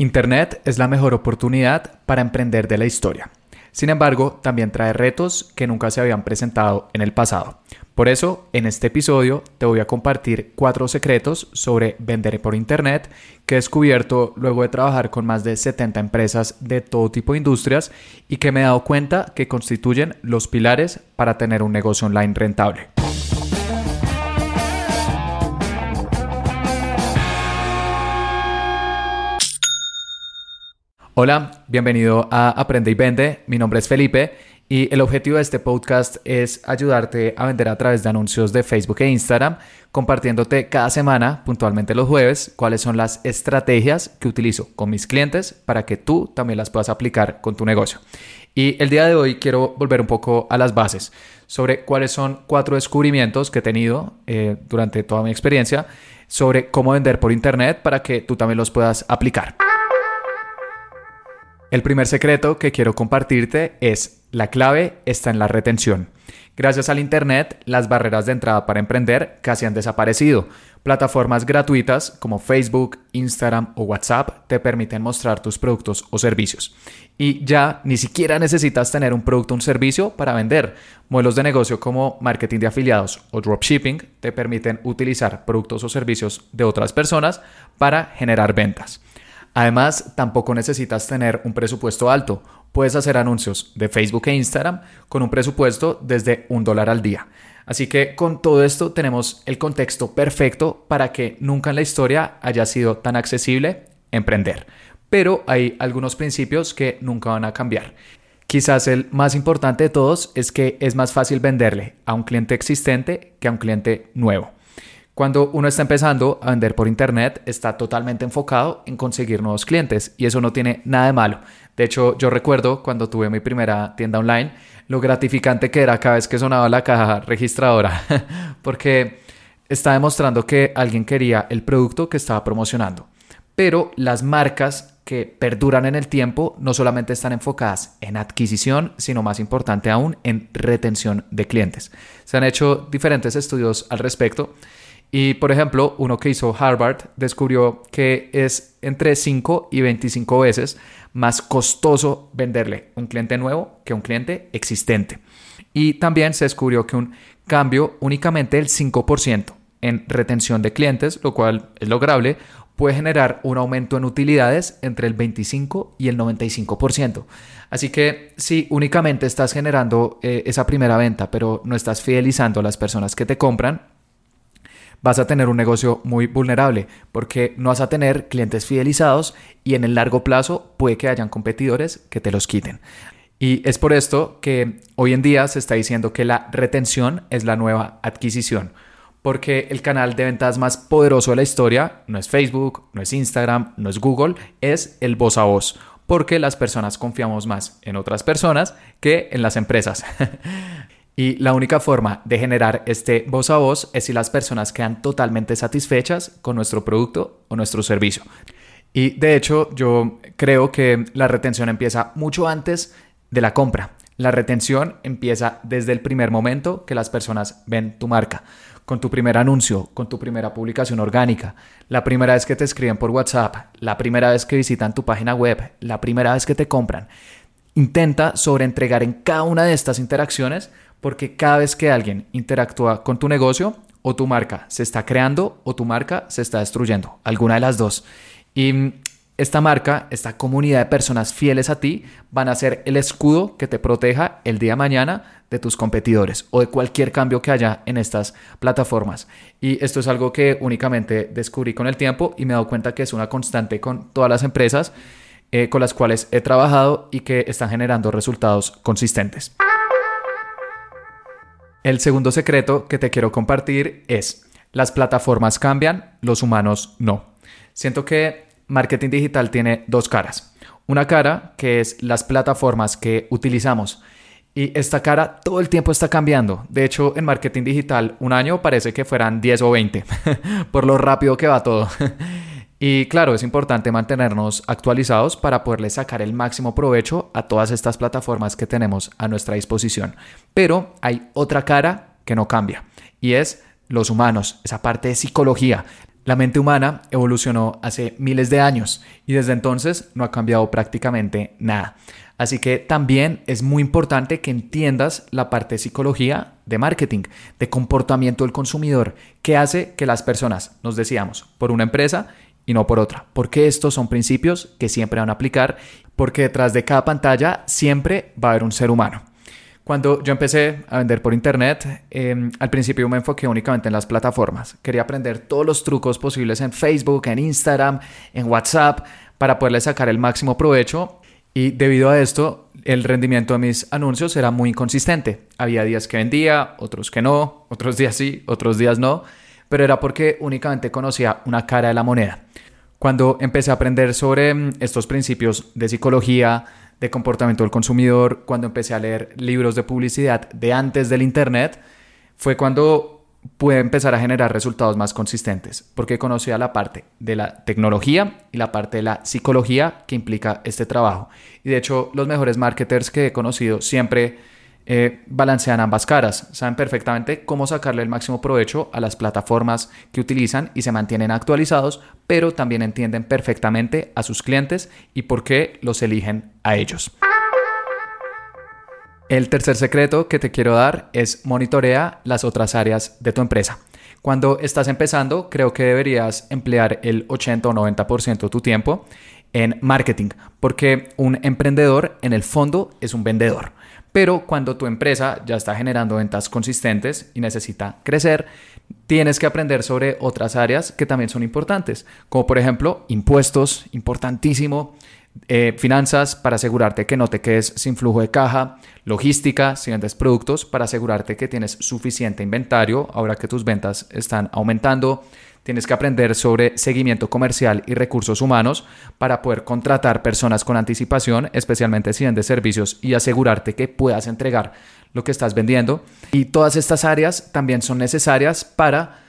Internet es la mejor oportunidad para emprender de la historia. Sin embargo, también trae retos que nunca se habían presentado en el pasado. Por eso, en este episodio te voy a compartir cuatro secretos sobre vender por Internet que he descubierto luego de trabajar con más de 70 empresas de todo tipo de industrias y que me he dado cuenta que constituyen los pilares para tener un negocio online rentable. Hola, bienvenido a Aprende y Vende. Mi nombre es Felipe y el objetivo de este podcast es ayudarte a vender a través de anuncios de Facebook e Instagram, compartiéndote cada semana, puntualmente los jueves, cuáles son las estrategias que utilizo con mis clientes para que tú también las puedas aplicar con tu negocio. Y el día de hoy quiero volver un poco a las bases sobre cuáles son cuatro descubrimientos que he tenido eh, durante toda mi experiencia sobre cómo vender por Internet para que tú también los puedas aplicar. El primer secreto que quiero compartirte es la clave está en la retención. Gracias al Internet, las barreras de entrada para emprender casi han desaparecido. Plataformas gratuitas como Facebook, Instagram o WhatsApp te permiten mostrar tus productos o servicios. Y ya ni siquiera necesitas tener un producto o un servicio para vender. Modelos de negocio como marketing de afiliados o dropshipping te permiten utilizar productos o servicios de otras personas para generar ventas. Además, tampoco necesitas tener un presupuesto alto. Puedes hacer anuncios de Facebook e Instagram con un presupuesto desde un dólar al día. Así que con todo esto tenemos el contexto perfecto para que nunca en la historia haya sido tan accesible emprender. Pero hay algunos principios que nunca van a cambiar. Quizás el más importante de todos es que es más fácil venderle a un cliente existente que a un cliente nuevo. Cuando uno está empezando a vender por internet, está totalmente enfocado en conseguir nuevos clientes y eso no tiene nada de malo. De hecho, yo recuerdo cuando tuve mi primera tienda online, lo gratificante que era cada vez que sonaba la caja registradora, porque está demostrando que alguien quería el producto que estaba promocionando. Pero las marcas que perduran en el tiempo no solamente están enfocadas en adquisición, sino más importante aún en retención de clientes. Se han hecho diferentes estudios al respecto y por ejemplo, uno que hizo Harvard descubrió que es entre 5 y 25 veces más costoso venderle un cliente nuevo que un cliente existente. Y también se descubrió que un cambio únicamente del 5% en retención de clientes, lo cual es lograble, puede generar un aumento en utilidades entre el 25 y el 95%. Así que si únicamente estás generando eh, esa primera venta, pero no estás fidelizando a las personas que te compran, vas a tener un negocio muy vulnerable porque no vas a tener clientes fidelizados y en el largo plazo puede que hayan competidores que te los quiten. Y es por esto que hoy en día se está diciendo que la retención es la nueva adquisición, porque el canal de ventas más poderoso de la historia no es Facebook, no es Instagram, no es Google, es el voz a voz, porque las personas confiamos más en otras personas que en las empresas. Y la única forma de generar este voz a voz es si las personas quedan totalmente satisfechas con nuestro producto o nuestro servicio. Y de hecho yo creo que la retención empieza mucho antes de la compra. La retención empieza desde el primer momento que las personas ven tu marca, con tu primer anuncio, con tu primera publicación orgánica, la primera vez que te escriben por WhatsApp, la primera vez que visitan tu página web, la primera vez que te compran. Intenta sobreentregar en cada una de estas interacciones porque cada vez que alguien interactúa con tu negocio, o tu marca se está creando o tu marca se está destruyendo, alguna de las dos. Y esta marca, esta comunidad de personas fieles a ti, van a ser el escudo que te proteja el día de mañana de tus competidores o de cualquier cambio que haya en estas plataformas. Y esto es algo que únicamente descubrí con el tiempo y me he dado cuenta que es una constante con todas las empresas eh, con las cuales he trabajado y que están generando resultados consistentes. El segundo secreto que te quiero compartir es, las plataformas cambian, los humanos no. Siento que marketing digital tiene dos caras. Una cara que es las plataformas que utilizamos. Y esta cara todo el tiempo está cambiando. De hecho, en marketing digital un año parece que fueran 10 o 20, por lo rápido que va todo. Y claro, es importante mantenernos actualizados para poderle sacar el máximo provecho a todas estas plataformas que tenemos a nuestra disposición. Pero hay otra cara que no cambia y es los humanos, esa parte de psicología, La mente humana evolucionó hace miles de años y desde entonces no ha cambiado prácticamente nada. Así que también es muy importante que entiendas la parte de psicología de marketing, de comportamiento del consumidor, que hace que las personas nos decíamos por una empresa y no por otra. Porque estos son principios que siempre van a aplicar, porque detrás de cada pantalla siempre va a haber un ser humano. Cuando yo empecé a vender por internet, em, al principio me enfoqué únicamente en las plataformas. Quería aprender todos los trucos posibles en Facebook, en Instagram, en WhatsApp, para poderle sacar el máximo provecho. Y debido a esto, el rendimiento de mis anuncios era muy inconsistente. Había días que vendía, otros que no, otros días sí, otros días no, pero era porque únicamente conocía una cara de la moneda. Cuando empecé a aprender sobre em, estos principios de psicología, de comportamiento del consumidor, cuando empecé a leer libros de publicidad de antes del Internet, fue cuando pude empezar a generar resultados más consistentes, porque conocía la parte de la tecnología y la parte de la psicología que implica este trabajo. Y de hecho, los mejores marketers que he conocido siempre eh, balancean ambas caras, saben perfectamente cómo sacarle el máximo provecho a las plataformas que utilizan y se mantienen actualizados, pero también entienden perfectamente a sus clientes y por qué los eligen a ellos. El tercer secreto que te quiero dar es monitorea las otras áreas de tu empresa. Cuando estás empezando, creo que deberías emplear el 80 o 90% de tu tiempo en marketing, porque un emprendedor en el fondo es un vendedor. Pero cuando tu empresa ya está generando ventas consistentes y necesita crecer, tienes que aprender sobre otras áreas que también son importantes, como por ejemplo impuestos, importantísimo, eh, finanzas para asegurarte que no te quedes sin flujo de caja, logística si vendes productos para asegurarte que tienes suficiente inventario ahora que tus ventas están aumentando, Tienes que aprender sobre seguimiento comercial y recursos humanos para poder contratar personas con anticipación, especialmente si vendes servicios, y asegurarte que puedas entregar lo que estás vendiendo. Y todas estas áreas también son necesarias para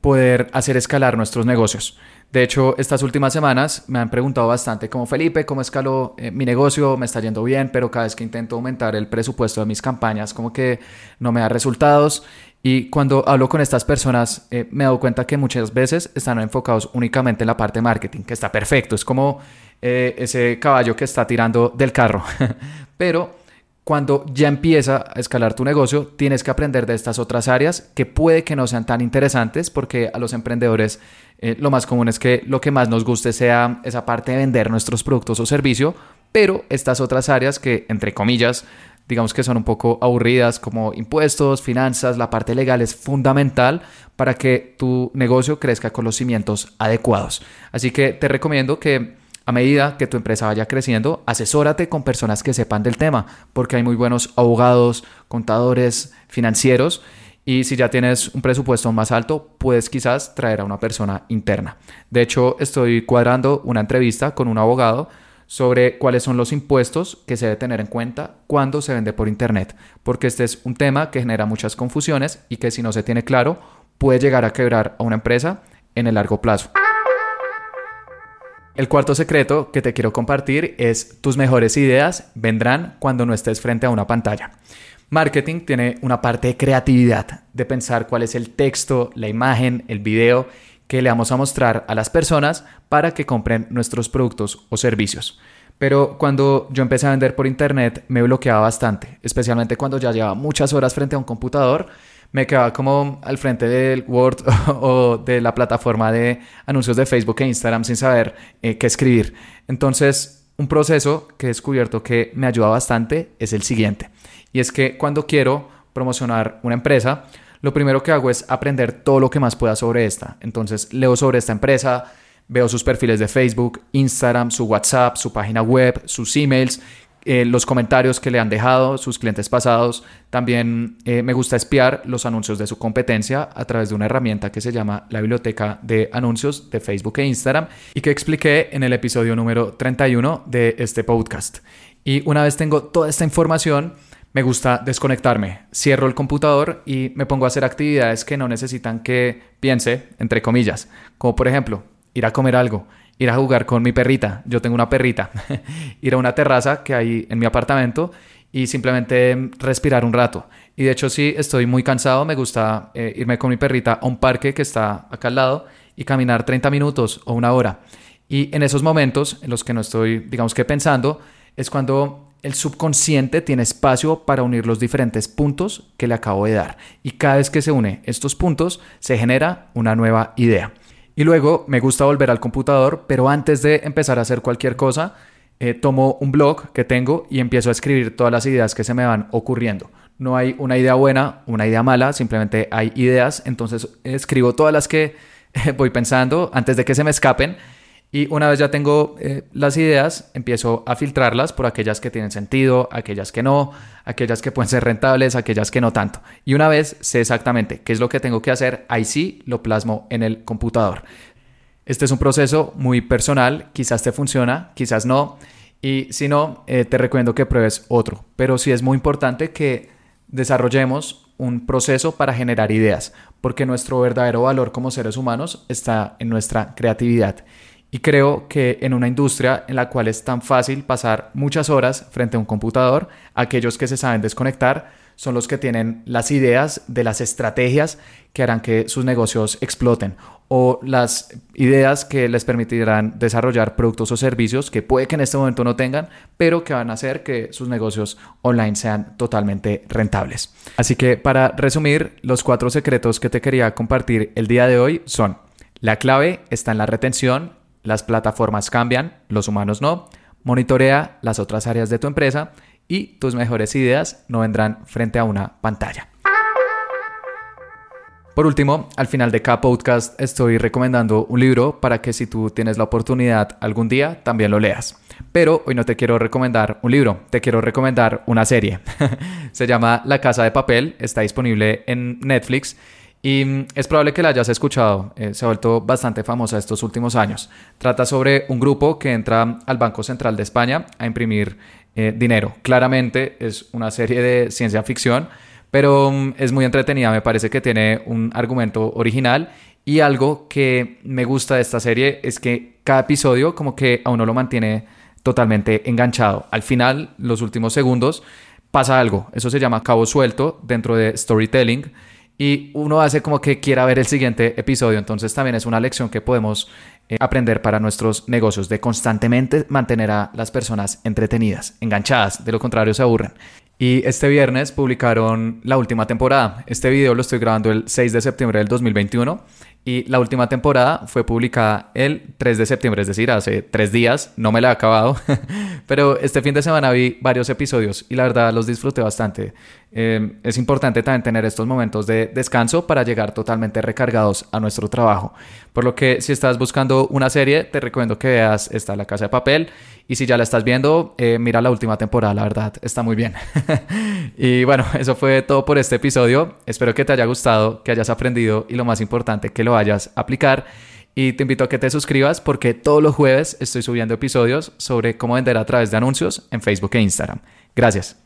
poder hacer escalar nuestros negocios. De hecho, estas últimas semanas me han preguntado bastante como Felipe, ¿cómo escaló eh, mi negocio? Me está yendo bien, pero cada vez que intento aumentar el presupuesto de mis campañas, como que no me da resultados. Y cuando hablo con estas personas, eh, me he dado cuenta que muchas veces están enfocados únicamente en la parte de marketing, que está perfecto, es como eh, ese caballo que está tirando del carro. Pero cuando ya empieza a escalar tu negocio, tienes que aprender de estas otras áreas que puede que no sean tan interesantes porque a los emprendedores eh, lo más común es que lo que más nos guste sea esa parte de vender nuestros productos o servicio, pero estas otras áreas que, entre comillas, digamos que son un poco aburridas como impuestos, finanzas, la parte legal es fundamental para que tu negocio crezca con los cimientos adecuados. Así que te recomiendo que a medida que tu empresa vaya creciendo, asesórate con personas que sepan del tema, porque hay muy buenos abogados, contadores, financieros, y si ya tienes un presupuesto más alto, puedes quizás traer a una persona interna. De hecho, estoy cuadrando una entrevista con un abogado sobre cuáles son los impuestos que se debe tener en cuenta cuando se vende por Internet, porque este es un tema que genera muchas confusiones y que si no se tiene claro puede llegar a quebrar a una empresa en el largo plazo. El cuarto secreto que te quiero compartir es tus mejores ideas vendrán cuando no estés frente a una pantalla. Marketing tiene una parte de creatividad, de pensar cuál es el texto, la imagen, el video que le vamos a mostrar a las personas para que compren nuestros productos o servicios. Pero cuando yo empecé a vender por internet me bloqueaba bastante, especialmente cuando ya llevaba muchas horas frente a un computador, me quedaba como al frente del Word o de la plataforma de anuncios de Facebook e Instagram sin saber eh, qué escribir. Entonces, un proceso que he descubierto que me ayuda bastante es el siguiente. Y es que cuando quiero promocionar una empresa, lo primero que hago es aprender todo lo que más pueda sobre esta. Entonces leo sobre esta empresa, veo sus perfiles de Facebook, Instagram, su WhatsApp, su página web, sus emails, eh, los comentarios que le han dejado sus clientes pasados. También eh, me gusta espiar los anuncios de su competencia a través de una herramienta que se llama la biblioteca de anuncios de Facebook e Instagram y que expliqué en el episodio número 31 de este podcast. Y una vez tengo toda esta información, me gusta desconectarme, cierro el computador y me pongo a hacer actividades que no necesitan que piense, entre comillas, como por ejemplo ir a comer algo, ir a jugar con mi perrita, yo tengo una perrita, ir a una terraza que hay en mi apartamento y simplemente respirar un rato. Y de hecho si estoy muy cansado, me gusta eh, irme con mi perrita a un parque que está acá al lado y caminar 30 minutos o una hora. Y en esos momentos en los que no estoy, digamos que pensando, es cuando el subconsciente tiene espacio para unir los diferentes puntos que le acabo de dar. Y cada vez que se une estos puntos, se genera una nueva idea. Y luego me gusta volver al computador, pero antes de empezar a hacer cualquier cosa, eh, tomo un blog que tengo y empiezo a escribir todas las ideas que se me van ocurriendo. No hay una idea buena, una idea mala, simplemente hay ideas. Entonces escribo todas las que voy pensando antes de que se me escapen y una vez ya tengo eh, las ideas, empiezo a filtrarlas por aquellas que tienen sentido, aquellas que no, aquellas que pueden ser rentables, aquellas que no tanto. Y una vez sé exactamente qué es lo que tengo que hacer, ahí sí lo plasmo en el computador. Este es un proceso muy personal, quizás te funciona, quizás no. Y si no, eh, te recomiendo que pruebes otro. Pero sí es muy importante que desarrollemos un proceso para generar ideas, porque nuestro verdadero valor como seres humanos está en nuestra creatividad. Y creo que en una industria en la cual es tan fácil pasar muchas horas frente a un computador, aquellos que se saben desconectar son los que tienen las ideas de las estrategias que harán que sus negocios exploten o las ideas que les permitirán desarrollar productos o servicios que puede que en este momento no tengan, pero que van a hacer que sus negocios online sean totalmente rentables. Así que para resumir, los cuatro secretos que te quería compartir el día de hoy son, la clave está en la retención, las plataformas cambian, los humanos no. Monitorea las otras áreas de tu empresa y tus mejores ideas no vendrán frente a una pantalla. Por último, al final de cada podcast estoy recomendando un libro para que si tú tienes la oportunidad algún día también lo leas. Pero hoy no te quiero recomendar un libro, te quiero recomendar una serie. Se llama La Casa de Papel, está disponible en Netflix y mm, es probable que la hayas escuchado, eh, se ha vuelto bastante famosa estos últimos años. Trata sobre un grupo que entra al Banco Central de España a imprimir eh, dinero. Claramente es una serie de ciencia ficción, pero mm, es muy entretenida, me parece que tiene un argumento original y algo que me gusta de esta serie es que cada episodio como que a uno lo mantiene totalmente enganchado. Al final, los últimos segundos, pasa algo. Eso se llama cabo suelto dentro de storytelling y uno hace como que quiera ver el siguiente episodio. Entonces también es una lección que podemos eh, aprender para nuestros negocios, de constantemente mantener a las personas entretenidas, enganchadas, de lo contrario se aburren. Y este viernes publicaron la última temporada. Este video lo estoy grabando el 6 de septiembre del 2021 y la última temporada fue publicada el 3 de septiembre, es decir, hace tres días. No me la he acabado, pero este fin de semana vi varios episodios y la verdad los disfruté bastante. Eh, es importante también tener estos momentos de descanso para llegar totalmente recargados a nuestro trabajo. Por lo que si estás buscando una serie, te recomiendo que veas esta La Casa de Papel. Y si ya la estás viendo, eh, mira la última temporada, la verdad, está muy bien. y bueno, eso fue todo por este episodio. Espero que te haya gustado, que hayas aprendido y lo más importante, que lo vayas a aplicar. Y te invito a que te suscribas porque todos los jueves estoy subiendo episodios sobre cómo vender a través de anuncios en Facebook e Instagram. Gracias.